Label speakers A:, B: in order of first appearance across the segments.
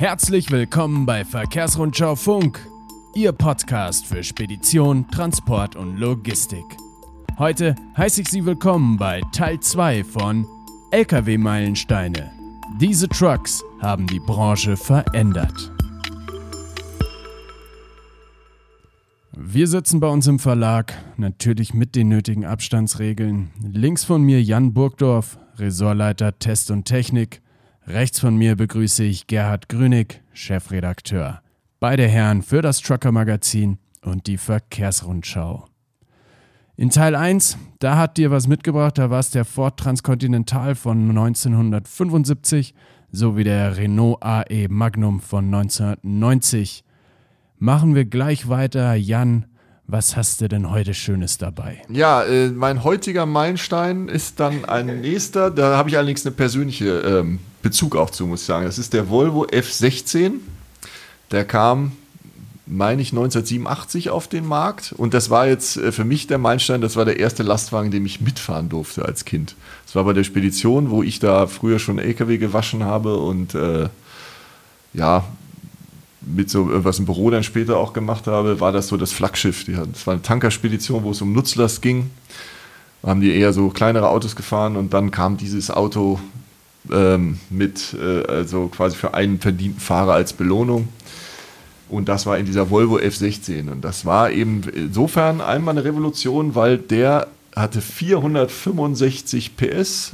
A: Herzlich willkommen bei Verkehrsrundschau Funk, Ihr Podcast für Spedition, Transport und Logistik. Heute heiße ich Sie willkommen bei Teil 2 von Lkw-Meilensteine. Diese Trucks haben die Branche verändert. Wir sitzen bei uns im Verlag, natürlich mit den nötigen Abstandsregeln. Links von mir Jan Burgdorf, Ressortleiter Test und Technik. Rechts von mir begrüße ich Gerhard Grünig, Chefredakteur. Beide Herren für das Trucker Magazin und die Verkehrsrundschau. In Teil 1, da hat dir was mitgebracht, da war es der Ford Transcontinental von 1975 sowie der Renault AE Magnum von 1990. Machen wir gleich weiter. Jan, was hast du denn heute Schönes dabei?
B: Ja, äh, mein heutiger Meilenstein ist dann ein nächster. Da habe ich allerdings eine persönliche ähm, Bezug auch zu, muss ich sagen. Das ist der Volvo F16. Der kam, meine ich, 1987 auf den Markt. Und das war jetzt äh, für mich der Meilenstein. Das war der erste Lastwagen, den ich mitfahren durfte als Kind. Das war bei der Spedition, wo ich da früher schon LKW gewaschen habe und äh, ja, mit so was im Büro dann später auch gemacht habe, war das so das Flaggschiff. Das war eine Tankerspedition, wo es um Nutzlast ging. Haben die eher so kleinere Autos gefahren und dann kam dieses Auto ähm, mit, äh, also quasi für einen verdienten Fahrer als Belohnung. Und das war in dieser Volvo F16. Und das war eben insofern einmal eine Revolution, weil der hatte 465 PS.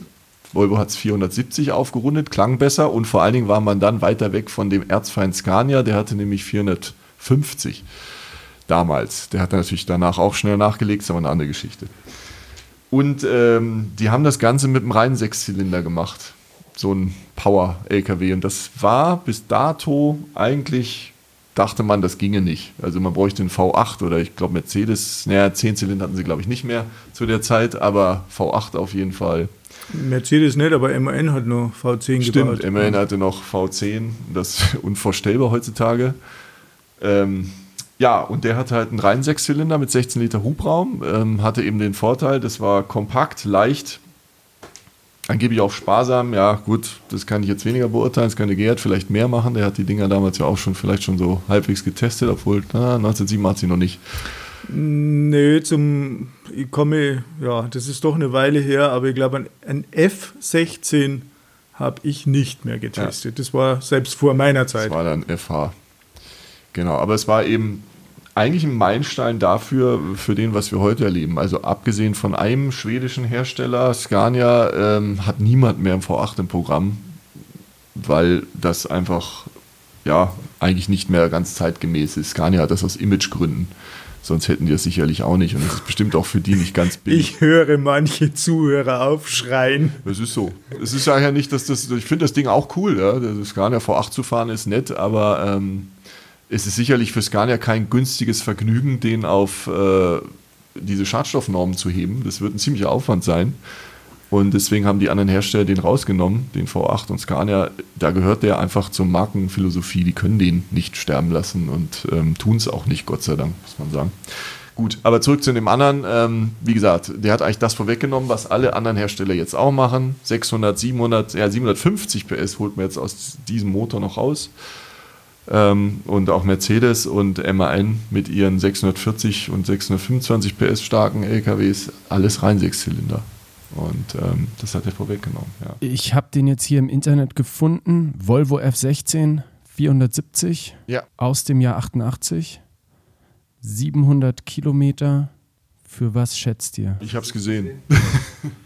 B: Volvo hat es 470 aufgerundet, klang besser und vor allen Dingen war man dann weiter weg von dem Erzfeind Scania, der hatte nämlich 450 damals. Der hat natürlich danach auch schnell nachgelegt, ist aber eine andere Geschichte. Und ähm, die haben das Ganze mit einem reinen Sechszylinder gemacht so ein Power-LKW. Und das war bis dato eigentlich, dachte man, das ginge nicht. Also man bräuchte einen V8 oder ich glaube Mercedes, naja, 10 Zylinder hatten sie glaube ich nicht mehr zu der Zeit, aber V8 auf jeden Fall.
C: Mercedes nicht, aber MAN hat noch V10
B: Stimmt,
C: gebaut.
B: Stimmt, MAN hatte noch V10, das ist unvorstellbar heutzutage. Ähm, ja, und der hatte halt einen reinen Sechszylinder mit 16 Liter Hubraum, ähm, hatte eben den Vorteil, das war kompakt, leicht, Angeblich auch sparsam, ja gut, das kann ich jetzt weniger beurteilen, das könnte Gerhard vielleicht mehr machen, der hat die Dinger damals ja auch schon vielleicht schon so halbwegs getestet, obwohl na, 1987 noch nicht.
C: Nö, zum, ich komme, ja, das ist doch eine Weile her, aber ich glaube, ein F16 habe ich nicht mehr getestet. Ja. Das war selbst vor meiner Zeit.
B: Das war dann FH. Genau, aber es war eben eigentlich ein Meilenstein dafür, für den, was wir heute erleben. Also abgesehen von einem schwedischen Hersteller, Scania, ähm, hat niemand mehr im V8 im Programm, weil das einfach ja eigentlich nicht mehr ganz zeitgemäß ist. Scania hat das aus Imagegründen. Sonst hätten die es sicherlich auch nicht. Und das ist bestimmt auch für die nicht ganz
C: billig. Ich höre manche Zuhörer aufschreien.
B: Es ist so. Es ist ja nicht, dass das. Ich finde das Ding auch cool. Ja? Das Scania V8 zu fahren ist nett, aber ähm, es ist sicherlich für Scania kein günstiges Vergnügen, den auf äh, diese Schadstoffnormen zu heben. Das wird ein ziemlicher Aufwand sein. Und deswegen haben die anderen Hersteller den rausgenommen, den V8 und Scania. Da gehört der einfach zur Markenphilosophie. Die können den nicht sterben lassen und ähm, tun es auch nicht, Gott sei Dank, muss man sagen. Gut, aber zurück zu dem anderen. Ähm, wie gesagt, der hat eigentlich das vorweggenommen, was alle anderen Hersteller jetzt auch machen. 600, 700, ja 750 PS holt man jetzt aus diesem Motor noch raus. Ähm, und auch Mercedes und MAN mit ihren 640 und 625 PS starken LKWs, alles rein Sechszylinder. Und ähm, das hat er vorweggenommen. Ja.
A: Ich habe den jetzt hier im Internet gefunden. Volvo F16 470 ja. aus dem Jahr 88. 700 Kilometer. Für was schätzt ihr?
B: Ich habe es gesehen.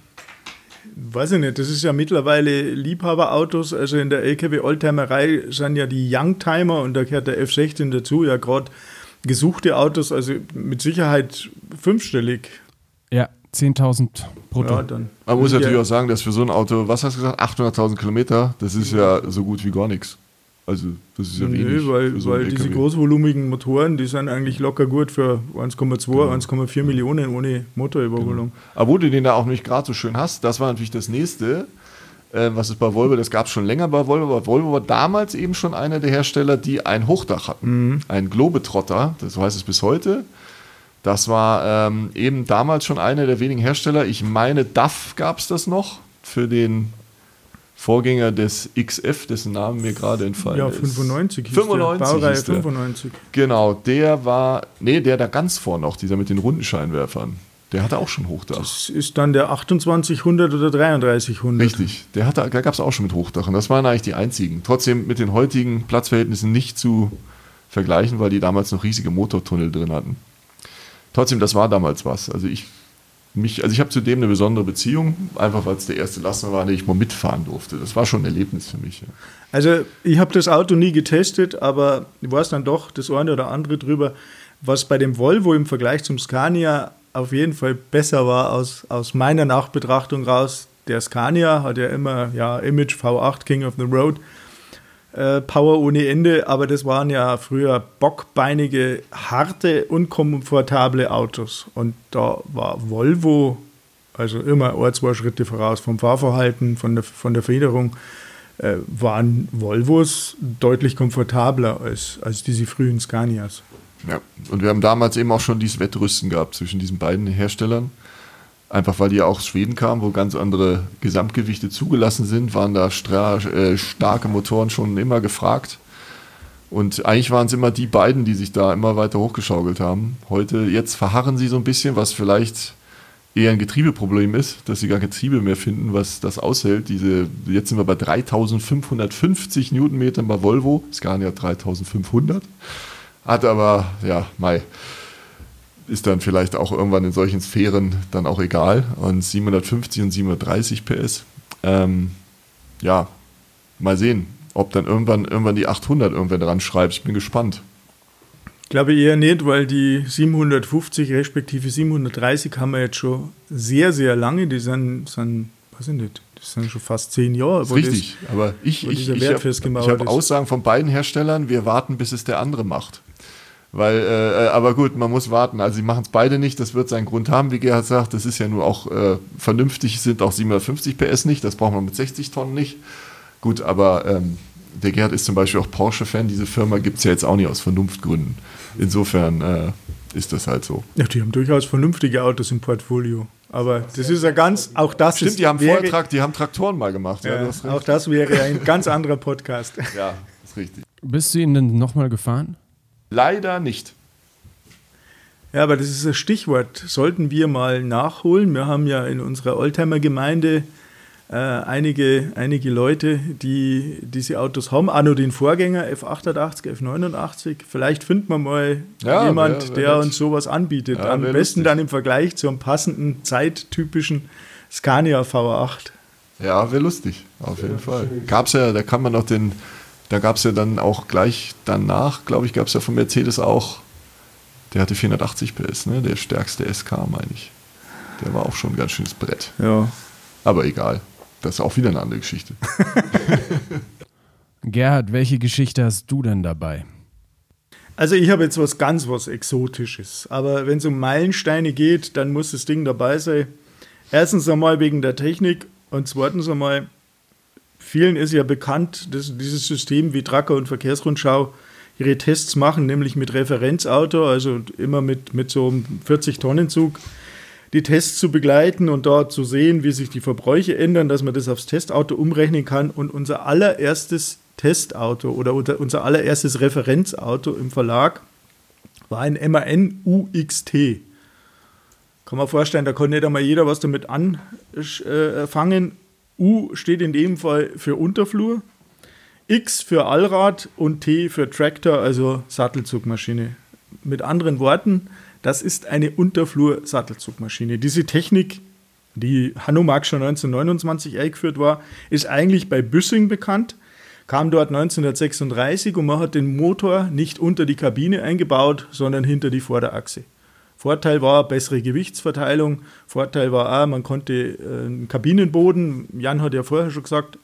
C: weiß ich nicht, das ist ja mittlerweile Liebhaberautos. Also in der LKW-Oldtimerei sind ja die Youngtimer und da gehört der F16 dazu, ja gerade gesuchte Autos, also mit Sicherheit fünfstellig.
A: Ja, 10.000 brutto. Ja,
B: dann Man muss natürlich ja auch sagen, dass für so ein Auto, was hast du gesagt, 800.000 Kilometer, das ist ja so gut wie gar nichts. Also das ist ja Nö, wenig.
C: weil, so weil diese großvolumigen Motoren, die sind eigentlich locker gut für 1,2, genau. 1,4 Millionen ohne Motorüberholung.
B: Genau. Aber wo du den da auch nicht gerade so schön hast, das war natürlich das nächste, äh, was es bei Volvo, das gab es schon länger bei Volvo, aber Volvo war damals eben schon einer der Hersteller, die ein Hochdach hatten. Mhm. Ein Globetrotter, so heißt es bis heute. Das war ähm, eben damals schon einer der wenigen Hersteller. Ich meine, DAF gab es das noch für den Vorgänger des XF, dessen Namen mir gerade entfallen
C: Ja,
B: ist.
C: 95 hieß
B: 95
C: der. Baureihe
B: hieß der.
C: 95.
B: Genau, der war, nee, der da ganz vorne noch, dieser mit den runden Scheinwerfern. Der hatte auch schon Hochdach.
C: Das ist dann der 2800 oder 3300.
B: Richtig, der hatte, da gab es auch schon mit Hochdach und das waren eigentlich die einzigen. Trotzdem mit den heutigen Platzverhältnissen nicht zu vergleichen, weil die damals noch riesige Motortunnel drin hatten. Trotzdem, das war damals was. Also ich mich, also ich habe zudem eine besondere Beziehung, einfach weil es der erste Laster war, den ich mal mitfahren durfte. Das war schon ein Erlebnis für mich. Ja.
C: Also ich habe das Auto nie getestet, aber ich weiß dann doch das eine oder andere drüber, was bei dem Volvo im Vergleich zum Scania auf jeden Fall besser war aus, aus meiner Nachbetrachtung raus. Der Scania hat ja immer ja, Image V8 King of the Road, äh, Power ohne Ende, aber das waren ja früher bockbeinige, harte, unkomfortable Autos. Und da war Volvo also immer ein, zwei Schritte voraus vom Fahrverhalten, von der, von der Federung, äh, waren Volvos deutlich komfortabler als, als diese frühen Scanias.
B: Ja, und wir haben damals eben auch schon dieses Wettrüsten gehabt zwischen diesen beiden Herstellern. Einfach weil die auch aus Schweden kamen, wo ganz andere Gesamtgewichte zugelassen sind, waren da äh, starke Motoren schon immer gefragt. Und eigentlich waren es immer die beiden, die sich da immer weiter hochgeschaukelt haben. Heute, jetzt verharren sie so ein bisschen, was vielleicht eher ein Getriebeproblem ist, dass sie gar kein Getriebe mehr finden, was das aushält. Diese, jetzt sind wir bei 3550 Newtonmetern bei Volvo, Scania 3500. Hat aber, ja, Mai, ist dann vielleicht auch irgendwann in solchen Sphären dann auch egal. Und 750 und 730 PS. Ähm, ja, mal sehen, ob dann irgendwann, irgendwann die 800 irgendwann dran schreibt. Ich bin gespannt.
C: Ich glaube eher nicht, weil die 750 respektive 730 haben wir jetzt schon sehr, sehr lange. Die sind, sind weiß ich nicht, das sind schon fast zehn Jahre.
B: Richtig, das, aber ich, ich, ich habe hab Aussagen von beiden Herstellern, wir warten, bis es der andere macht. Weil, äh, aber gut, man muss warten. Also sie machen es beide nicht, das wird seinen Grund haben, wie Gerhard sagt. Das ist ja nur auch äh, vernünftig, sind auch 750 PS nicht, das braucht man mit 60 Tonnen nicht. Gut, aber ähm, der Gerhard ist zum Beispiel auch Porsche-Fan, diese Firma gibt es ja jetzt auch nicht aus Vernunftgründen. Insofern äh, ist das halt so.
C: Ja, die haben durchaus vernünftige Autos im Portfolio. Aber das ist ja ganz, auch das
B: Stimmt,
C: ist,
B: die haben Vortrag, die haben Traktoren mal gemacht.
C: Ja, ja, auch das wäre ein ganz anderer Podcast.
B: Ja, ist richtig.
A: Bist du ihn denn nochmal gefahren?
B: Leider nicht.
C: Ja, aber das ist ein Stichwort. Sollten wir mal nachholen. Wir haben ja in unserer Oldtimer-Gemeinde äh, einige, einige Leute, die diese Autos haben. Noch den Vorgänger F88, F89. Vielleicht findet man mal
B: Ja,
C: jemand,
B: wär- wär
C: der uns sowas anbietet.
B: Ja,
C: Am besten
B: lustig.
C: dann im Vergleich zum passenden, zeittypischen Scania V8.
B: Ja, wäre lustig, auf jeden Fall. Gab's ja, da kann man noch den, da gab es ja dann auch gleich danach, glaube ich, gab es ja von Mercedes auch, der hatte 480 PS, ne? der stärkste SK, meine ich. Der war auch schon ein ganz schönes Brett.
C: Ja.
B: Aber egal, das ist auch wieder eine andere Geschichte.
A: Gerhard, welche Geschichte hast du denn dabei?
C: Also ich habe jetzt was ganz was Exotisches. Aber wenn es um Meilensteine geht, dann muss das Ding dabei sein. Erstens einmal wegen der Technik und zweitens einmal, vielen ist ja bekannt, dass dieses System wie Tracker und Verkehrsrundschau ihre Tests machen, nämlich mit Referenzauto, also immer mit, mit so einem 40-Tonnen-Zug, die Tests zu begleiten und dort zu sehen, wie sich die Verbräuche ändern, dass man das aufs Testauto umrechnen kann. Und unser allererstes Testauto oder unser allererstes Referenzauto im Verlag war ein MAN UXT. Kann man vorstellen, da kann nicht einmal jeder was damit anfangen. U steht in dem Fall für Unterflur, X für Allrad und T für Tractor, also Sattelzugmaschine. Mit anderen Worten, das ist eine Unterflur-Sattelzugmaschine. Diese Technik, die Hanomag schon 1929 eingeführt war, ist eigentlich bei Büssing bekannt, kam dort 1936 und man hat den Motor nicht unter die Kabine eingebaut, sondern hinter die Vorderachse. Vorteil war bessere Gewichtsverteilung, Vorteil war auch, man konnte äh, einen Kabinenboden, Jan hat ja vorher schon gesagt,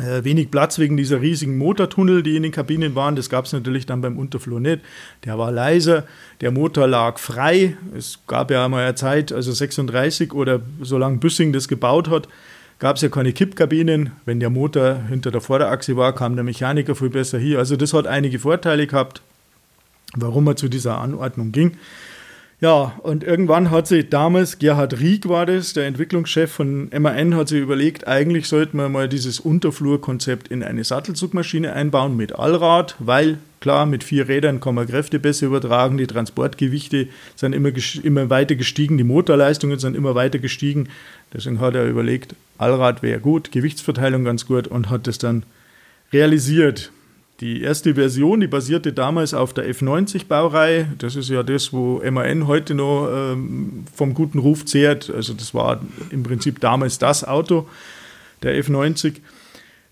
C: äh, wenig Platz wegen dieser riesigen Motortunnel, die in den Kabinen waren. Das gab es natürlich dann beim Unterflur nicht. Der war leiser, der Motor lag frei. Es gab ja einmal eine Zeit, also 36 oder solange Büssing das gebaut hat, gab es ja keine Kippkabinen. Wenn der Motor hinter der Vorderachse war, kam der Mechaniker viel besser hier. Also das hat einige Vorteile gehabt, warum er zu dieser Anordnung ging. Ja, und irgendwann hat sich damals, Gerhard Rieck war das, der Entwicklungschef von MAN, hat sich überlegt, eigentlich sollten wir mal dieses Unterflurkonzept in eine Sattelzugmaschine einbauen mit Allrad, weil klar, mit vier Rädern kann man Kräfte besser übertragen, die Transportgewichte sind immer, immer weiter gestiegen, die Motorleistungen sind immer weiter gestiegen. Deswegen hat er überlegt, Allrad wäre gut, Gewichtsverteilung ganz gut und hat das dann realisiert. Die erste Version, die basierte damals auf der F90-Baureihe. Das ist ja das, wo MAN heute noch ähm, vom guten Ruf zehrt. Also das war im Prinzip damals das Auto, der F90.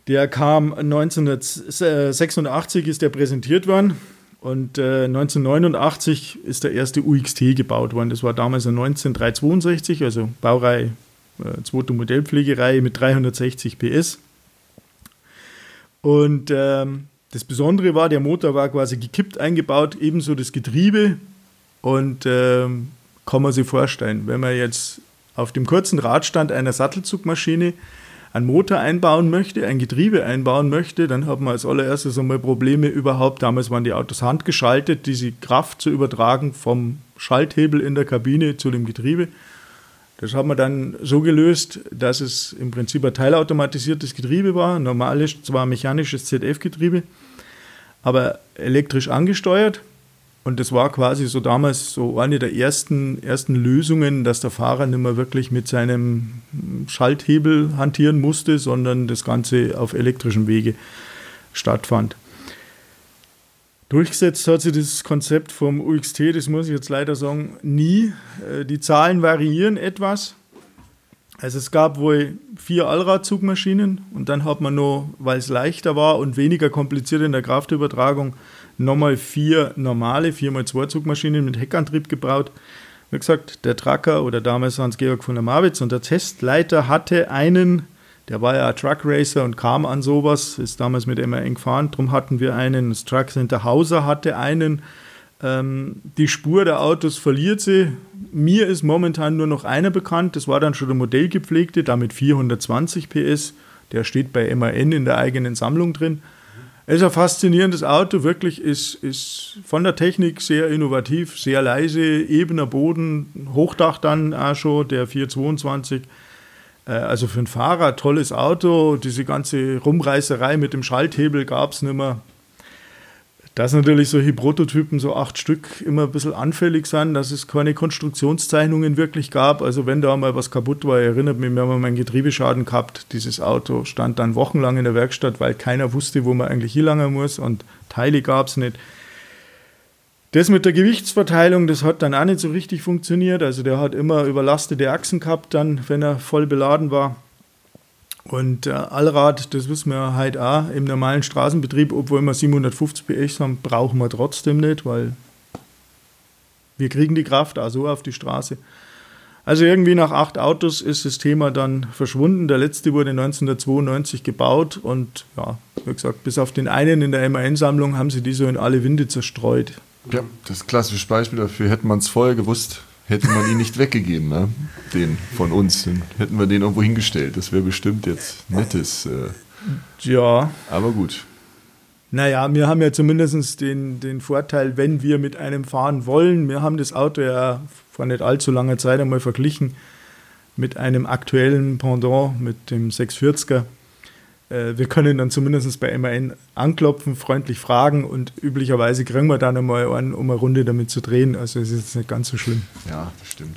C: Der kam 1986 ist der präsentiert worden und äh, 1989 ist der erste UXT gebaut worden. Das war damals ein 19362, also Baureihe, äh, zweite Modellpflegereihe mit 360 PS. Und ähm, das Besondere war, der Motor war quasi gekippt eingebaut, ebenso das Getriebe. Und ähm, kann man sich vorstellen, wenn man jetzt auf dem kurzen Radstand einer Sattelzugmaschine einen Motor einbauen möchte, ein Getriebe einbauen möchte, dann hat man als allererstes einmal Probleme überhaupt. Damals waren die Autos handgeschaltet, diese Kraft zu übertragen vom Schalthebel in der Kabine zu dem Getriebe. Das haben wir dann so gelöst, dass es im Prinzip ein teilautomatisiertes Getriebe war, normales, zwar mechanisches ZF-Getriebe, aber elektrisch angesteuert. Und das war quasi so damals so eine der ersten, ersten Lösungen, dass der Fahrer nicht mehr wirklich mit seinem Schalthebel hantieren musste, sondern das Ganze auf elektrischem Wege stattfand. Durchgesetzt hat sich das Konzept vom UXT, das muss ich jetzt leider sagen, nie. Äh, die Zahlen variieren etwas. Also es gab wohl vier Allradzugmaschinen und dann hat man noch, weil es leichter war und weniger kompliziert in der Kraftübertragung, nochmal vier normale 4x2 Zugmaschinen mit Heckantrieb gebaut. Wie gesagt, der Tracker oder damals Hans-Georg von der Marwitz und der Testleiter hatte einen der war ja Truck Racer und kam an sowas, ist damals mit eng gefahren. Darum hatten wir einen. Das Truck Center Hauser hatte einen. Ähm, die Spur der Autos verliert sie. Mir ist momentan nur noch einer bekannt. Das war dann schon der Modellgepflegte, damit 420 PS. Der steht bei MAN in der eigenen Sammlung drin. Es ist ein faszinierendes Auto, wirklich ist, ist von der Technik sehr innovativ, sehr leise, ebener Boden, Hochdach dann auch schon, der 422 äh, also für einen Fahrer tolles Auto. Diese ganze Rumreißerei mit dem Schalthebel gab es nicht mehr. Dass natürlich solche Prototypen, so acht Stück, immer ein bisschen anfällig sind, dass es keine Konstruktionszeichnungen wirklich gab. Also wenn da mal was kaputt war, erinnert mich, wir haben mal einen Getriebeschaden gehabt. Dieses Auto stand dann wochenlang in der Werkstatt, weil keiner wusste, wo man eigentlich hinlangen muss und Teile gab es nicht. Das mit der Gewichtsverteilung, das hat dann auch nicht so richtig funktioniert. Also der hat immer überlastete Achsen gehabt, dann, wenn er voll beladen war. Und äh, Allrad, das wissen wir halt auch, im normalen Straßenbetrieb, obwohl wir 750 PS haben, brauchen wir trotzdem nicht, weil wir kriegen die Kraft auch so auf die Straße. Also irgendwie nach acht Autos ist das Thema dann verschwunden. Der letzte wurde 1992 gebaut und ja, wie gesagt, bis auf den einen in der MAN-Sammlung haben sie die so in alle Winde zerstreut.
B: Ja, das klassisches Beispiel dafür. Hätte man es vorher gewusst, hätte man ihn nicht weggegeben, ne? den von uns. Dann hätten wir den irgendwo hingestellt. Das wäre bestimmt jetzt nettes. Äh
C: ja.
B: Aber gut.
C: Naja, wir haben ja zumindest den, den Vorteil, wenn wir mit einem fahren wollen. Wir haben das Auto ja vor nicht allzu langer Zeit einmal verglichen mit einem aktuellen Pendant, mit dem 640er. Äh, wir können dann zumindest bei MAN anklopfen, freundlich fragen und üblicherweise kriegen wir dann einmal an, um eine Runde damit zu drehen. Also es ist nicht ganz so schlimm.
B: Ja, stimmt.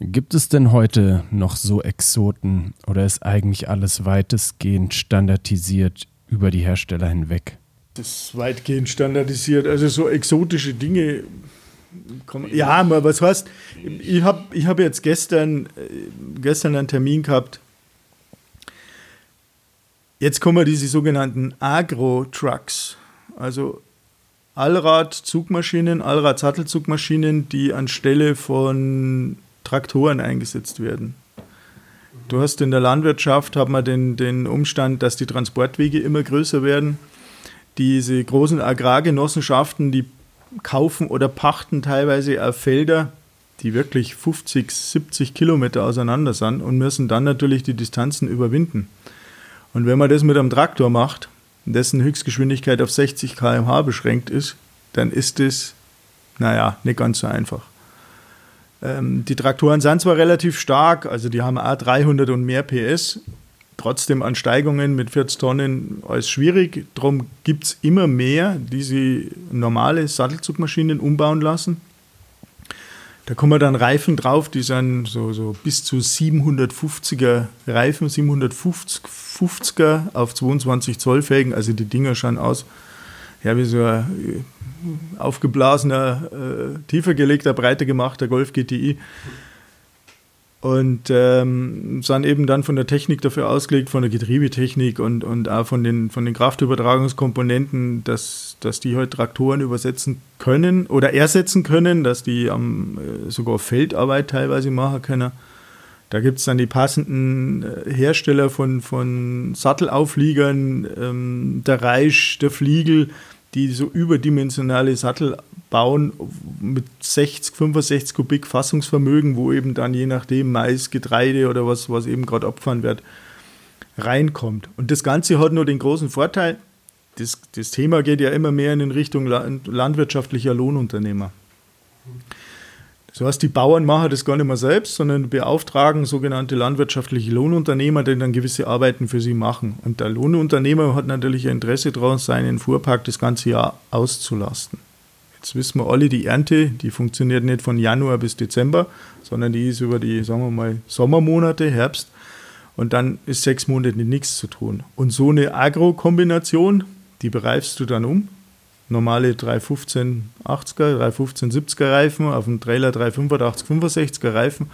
A: Gibt es denn heute noch so Exoten oder ist eigentlich alles weitestgehend standardisiert über die Hersteller hinweg?
C: Das ist weitgehend standardisiert. Also so exotische Dinge. Ja, aber was heißt, ich habe ich hab jetzt gestern, äh, gestern einen Termin gehabt Jetzt kommen diese sogenannten Agro-Trucks, also Allrad-Zugmaschinen, Allrad-Sattelzugmaschinen, die anstelle von Traktoren eingesetzt werden. Du hast in der Landwirtschaft hat man den, den Umstand, dass die Transportwege immer größer werden. Diese großen Agrargenossenschaften, die kaufen oder pachten teilweise auf Felder, die wirklich 50, 70 Kilometer auseinander sind und müssen dann natürlich die Distanzen überwinden. Und wenn man das mit einem Traktor macht, dessen Höchstgeschwindigkeit auf 60 km/h beschränkt ist, dann ist das, naja, nicht ganz so einfach. Ähm, die Traktoren sind zwar relativ stark, also die haben auch 300 und mehr PS, trotzdem an Steigungen mit 40 Tonnen alles schwierig. Darum gibt es immer mehr, die sie normale Sattelzugmaschinen umbauen lassen. Da kommen dann Reifen drauf, die sind so, so bis zu 750er Reifen, 750er auf 22 Zoll Felgen. Also die Dinger schauen aus, ja, wie so ein äh, aufgeblasener, äh, tiefer gelegter, breiter gemachter Golf GTI. Und ähm, sind eben dann von der Technik dafür ausgelegt, von der Getriebetechnik und, und auch von den, von den Kraftübertragungskomponenten, dass, dass die halt Traktoren übersetzen können oder ersetzen können, dass die am, äh, sogar Feldarbeit teilweise machen können. Da gibt es dann die passenden äh, Hersteller von, von Sattelaufliegern, ähm, der Reisch, der Fliegel, die so überdimensionale Sattel bauen mit 60, 65 Kubik Fassungsvermögen, wo eben dann je nachdem Mais, Getreide oder was, was eben gerade abgefahren wird, reinkommt. Und das Ganze hat nur den großen Vorteil, das, das Thema geht ja immer mehr in Richtung landwirtschaftlicher Lohnunternehmer. Das heißt, die Bauern machen das gar nicht mehr selbst, sondern beauftragen sogenannte landwirtschaftliche Lohnunternehmer, die dann gewisse Arbeiten für sie machen. Und der Lohnunternehmer hat natürlich ein Interesse daran, seinen Fuhrpark das ganze Jahr auszulasten. Jetzt wissen wir alle, die Ernte, die funktioniert nicht von Januar bis Dezember, sondern die ist über die, sagen wir mal, Sommermonate, Herbst. Und dann ist sechs Monate nichts zu tun. Und so eine Agro-Kombination, die bereifst du dann um normale 315 80er, 315 70er Reifen, auf dem Trailer 385 65er Reifen,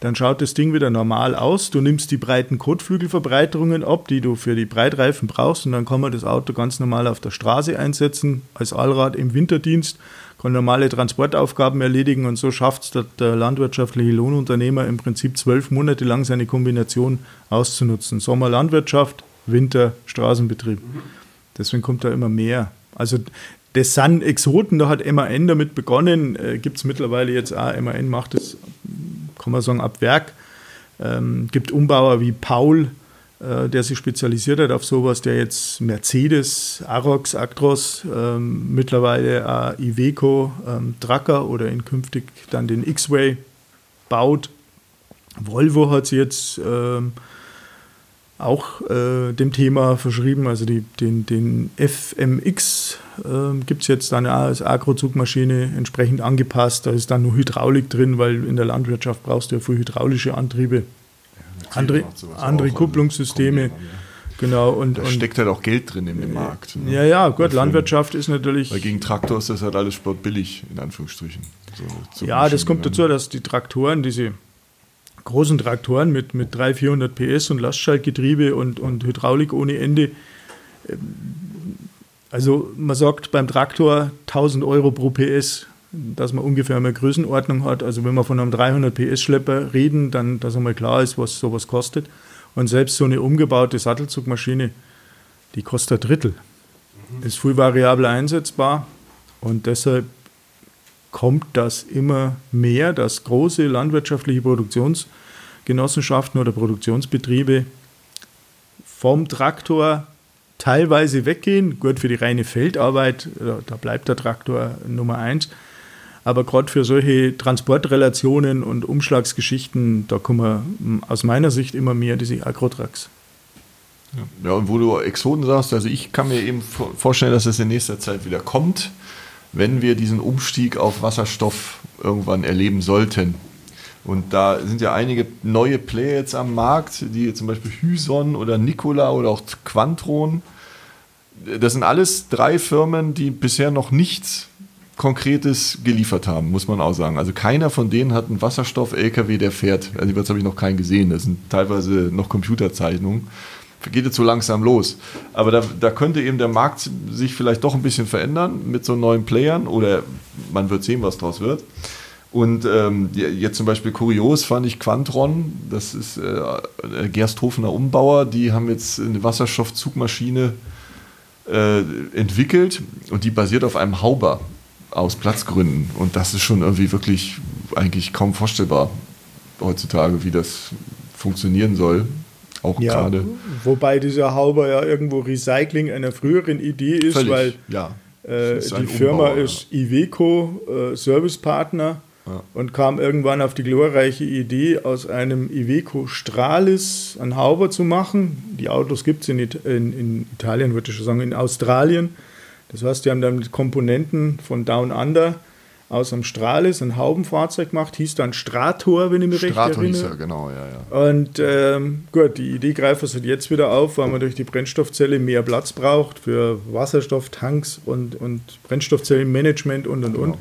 C: dann schaut das Ding wieder normal aus. Du nimmst die breiten Kotflügelverbreiterungen ab, die du für die Breitreifen brauchst, und dann kann man das Auto ganz normal auf der Straße einsetzen, als Allrad im Winterdienst, kann normale Transportaufgaben erledigen und so schafft es der, der landwirtschaftliche Lohnunternehmer im Prinzip zwölf Monate lang seine Kombination auszunutzen. Sommer Landwirtschaft, Winter Straßenbetrieb. Deswegen kommt da immer mehr also das sind Exoten, da hat MAN damit begonnen, äh, gibt es mittlerweile jetzt auch, MAN macht es, kann man sagen, ab Werk. Ähm, gibt Umbauer wie Paul, äh, der sich spezialisiert hat auf sowas, der jetzt Mercedes, Arox, Actros, ähm, mittlerweile auch Iveco, ähm, Tracker oder in künftig dann den X-Way baut. Volvo hat sie jetzt ähm, auch äh, dem Thema verschrieben. Also die, den, den FMX äh, gibt es jetzt dann als Agrozugmaschine entsprechend angepasst. Da ist dann nur Hydraulik drin, weil in der Landwirtschaft brauchst du ja für hydraulische Antriebe. Ja, andere andere Kupplungssysteme. Genau, und,
B: da steckt halt auch Geld drin in dem Markt.
C: Ne? Ja, ja, gut, Landwirtschaft ist natürlich.
B: Weil gegen Traktor ist das halt alles sportbillig, in Anführungsstrichen.
C: So, ja, das kommt dazu, dass die Traktoren, diese großen Traktoren mit, mit 300, 400 PS und Lastschaltgetriebe und, und Hydraulik ohne Ende. Ähm, also man sagt beim Traktor 1000 Euro pro PS, dass man ungefähr eine Größenordnung hat. Also wenn wir von einem 300 PS Schlepper reden, dann dass einmal klar ist, was sowas kostet. Und selbst so eine umgebaute Sattelzugmaschine, die kostet ein Drittel. Mhm. Ist viel variabler einsetzbar und deshalb kommt das immer mehr, dass große landwirtschaftliche Produktionsgenossenschaften oder Produktionsbetriebe vom Traktor teilweise weggehen. Gut, für die reine Feldarbeit, da bleibt der Traktor Nummer eins. Aber gerade für solche Transportrelationen und Umschlagsgeschichten, da kommen aus meiner Sicht immer mehr diese Agrotracks.
B: Ja, und wo du Exoten sagst, also ich kann mir eben vorstellen, dass es in nächster Zeit wieder kommt wenn wir diesen Umstieg auf Wasserstoff irgendwann erleben sollten. Und da sind ja einige neue Player jetzt am Markt, die zum Beispiel Hyson oder Nikola oder auch Quantron. Das sind alles drei Firmen, die bisher noch nichts Konkretes geliefert haben, muss man auch sagen. Also keiner von denen hat einen Wasserstoff-LKW, der fährt. Also jetzt habe ich noch keinen gesehen. Das sind teilweise noch Computerzeichnungen geht jetzt so langsam los. Aber da, da könnte eben der Markt sich vielleicht doch ein bisschen verändern mit so neuen Playern oder man wird sehen, was draus wird. Und ähm, jetzt zum Beispiel kurios fand ich Quantron, das ist äh, Gersthofener Umbauer, die haben jetzt eine Wasserstoffzugmaschine äh, entwickelt und die basiert auf einem Hauber aus Platzgründen. Und das ist schon irgendwie wirklich eigentlich kaum vorstellbar heutzutage, wie das funktionieren soll auch ja, gerade.
C: Wobei dieser Hauber ja irgendwo Recycling einer früheren Idee ist, Völlig, weil
B: ja,
C: äh, ist die Firma Umbau, ist ja. Iveco, äh, Servicepartner ja. und kam irgendwann auf die glorreiche Idee, aus einem Iveco Stralis einen Hauber zu machen. Die Autos gibt es in, in, in, Italien, würde ich schon sagen, in Australien. Das heißt, die haben dann Komponenten von Down Under aus einem Stralis ein Haubenfahrzeug gemacht, hieß dann Strator, wenn ich mich Strator recht erinnere. Hieß er, genau, ja, ja. Und ähm, gut, die Idee greift also jetzt wieder auf, weil man durch die Brennstoffzelle mehr Platz braucht für Wasserstofftanks und, und Brennstoffzellenmanagement und und genau. und.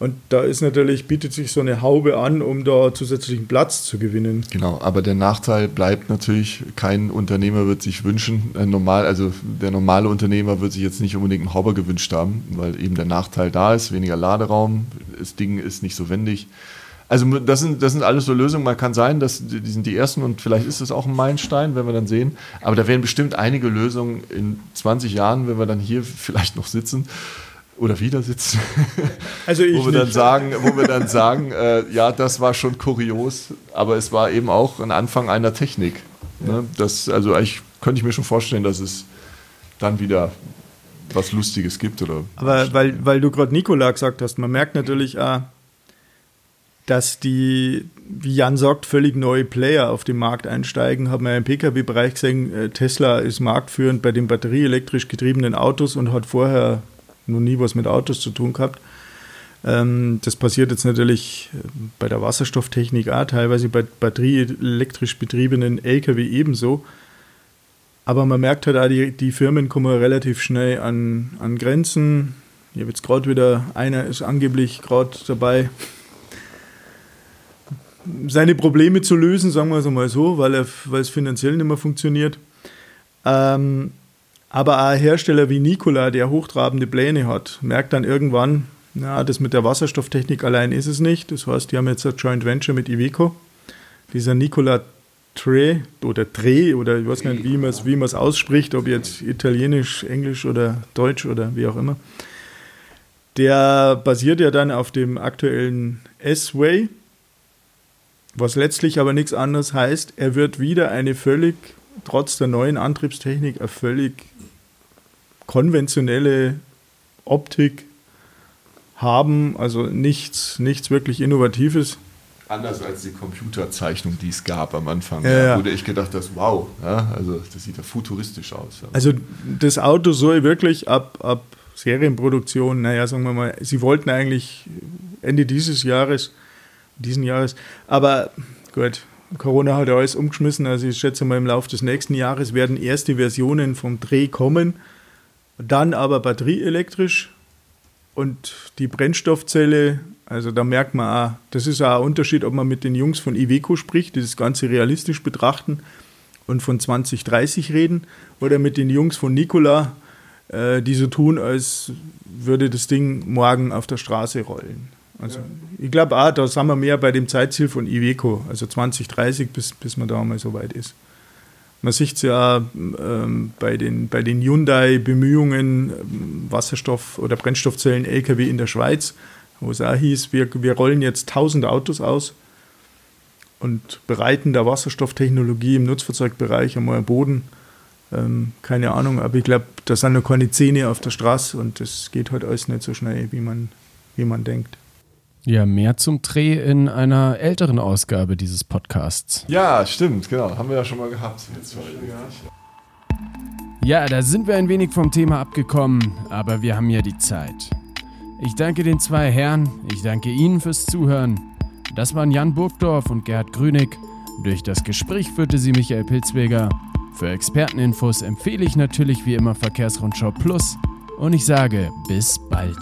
C: Und da ist natürlich, bietet sich so eine Haube an, um da zusätzlichen Platz zu gewinnen.
B: Genau, aber der Nachteil bleibt natürlich, kein Unternehmer wird sich wünschen, äh, normal, also der normale Unternehmer wird sich jetzt nicht unbedingt einen Hauber gewünscht haben, weil eben der Nachteil da ist, weniger Laderaum, das Ding ist nicht so wendig. Also das sind, das sind alles so Lösungen. Man kann sein, dass die sind die ersten und vielleicht ist es auch ein Meilenstein, wenn wir dann sehen. Aber da werden bestimmt einige Lösungen in 20 Jahren, wenn wir dann hier vielleicht noch sitzen, oder wieder sitzen, also wo, wir dann sagen, wo wir dann sagen, äh, ja, das war schon kurios, aber es war eben auch ein Anfang einer Technik. Ne? Das, also eigentlich könnte ich mir schon vorstellen, dass es dann wieder was Lustiges gibt. Oder
C: aber weil, weil du gerade Nikola gesagt hast, man merkt natürlich auch, dass die, wie Jan sagt, völlig neue Player auf den Markt einsteigen. Haben wir im Pkw-Bereich gesehen, äh, Tesla ist marktführend bei den batterieelektrisch getriebenen Autos und hat vorher noch nie was mit Autos zu tun gehabt. Ähm, das passiert jetzt natürlich bei der Wasserstofftechnik auch, teilweise bei batterieelektrisch betriebenen Lkw ebenso. Aber man merkt halt auch, die, die Firmen kommen relativ schnell an, an Grenzen. Ich habe jetzt gerade wieder, einer ist angeblich gerade dabei, seine Probleme zu lösen, sagen wir es mal so, weil, weil es finanziell nicht mehr funktioniert. Ähm, aber auch Hersteller wie Nikola, der hochtrabende Pläne hat, merkt dann irgendwann, na, das mit der Wasserstofftechnik allein ist es nicht. Das heißt, die haben jetzt ein Joint Venture mit Iveco. Dieser Nikola Tre oder Tre oder ich weiß nicht, wie man es wie ausspricht, ob jetzt Italienisch, Englisch oder Deutsch oder wie auch immer. Der basiert ja dann auf dem aktuellen S-Way, was letztlich aber nichts anderes heißt, er wird wieder eine völlig, trotz der neuen Antriebstechnik, eine völlig konventionelle Optik haben, also nichts, nichts wirklich Innovatives.
B: Anders als die Computerzeichnung, die es gab am Anfang. Ja, ja. Wurde ich gedacht, dass wow, ja, also das sieht ja futuristisch aus.
C: Also das Auto soll wirklich ab, ab Serienproduktion, naja, sagen wir mal, sie wollten eigentlich Ende dieses Jahres, diesen Jahres, aber gut, Corona hat ja alles umgeschmissen, also ich schätze mal im Laufe des nächsten Jahres werden erste Versionen vom Dreh kommen. Dann aber batterieelektrisch und die Brennstoffzelle, also da merkt man auch, das ist auch ein Unterschied, ob man mit den Jungs von Iveco spricht, die das Ganze realistisch betrachten und von 2030 reden, oder mit den Jungs von Nikola, äh, die so tun, als würde das Ding morgen auf der Straße rollen. Also ja. ich glaube auch, da sind wir mehr bei dem Zeitziel von Iveco, also 2030, bis, bis man da mal so weit ist. Man sieht es ja ähm, bei den, bei den Hyundai-Bemühungen, ähm, Wasserstoff- oder Brennstoffzellen-Lkw in der Schweiz, wo es auch hieß, wir, wir rollen jetzt 1000 Autos aus und bereiten der Wasserstofftechnologie im Nutzfahrzeugbereich einmal am Boden. Ähm, keine Ahnung, aber ich glaube, da sind noch keine Zähne auf der Straße und das geht halt alles nicht so schnell, wie man, wie man denkt.
A: Ja, mehr zum Dreh in einer älteren Ausgabe dieses Podcasts.
B: Ja, stimmt, genau. Haben wir ja schon mal gehabt.
A: Ja, da sind wir ein wenig vom Thema abgekommen, aber wir haben ja die Zeit. Ich danke den zwei Herren, ich danke Ihnen fürs Zuhören. Das waren Jan Burgdorf und Gerhard Grünig. Durch das Gespräch führte sie Michael Pilzweger. Für Experteninfos empfehle ich natürlich wie immer Verkehrsrundschau Plus und ich sage bis bald.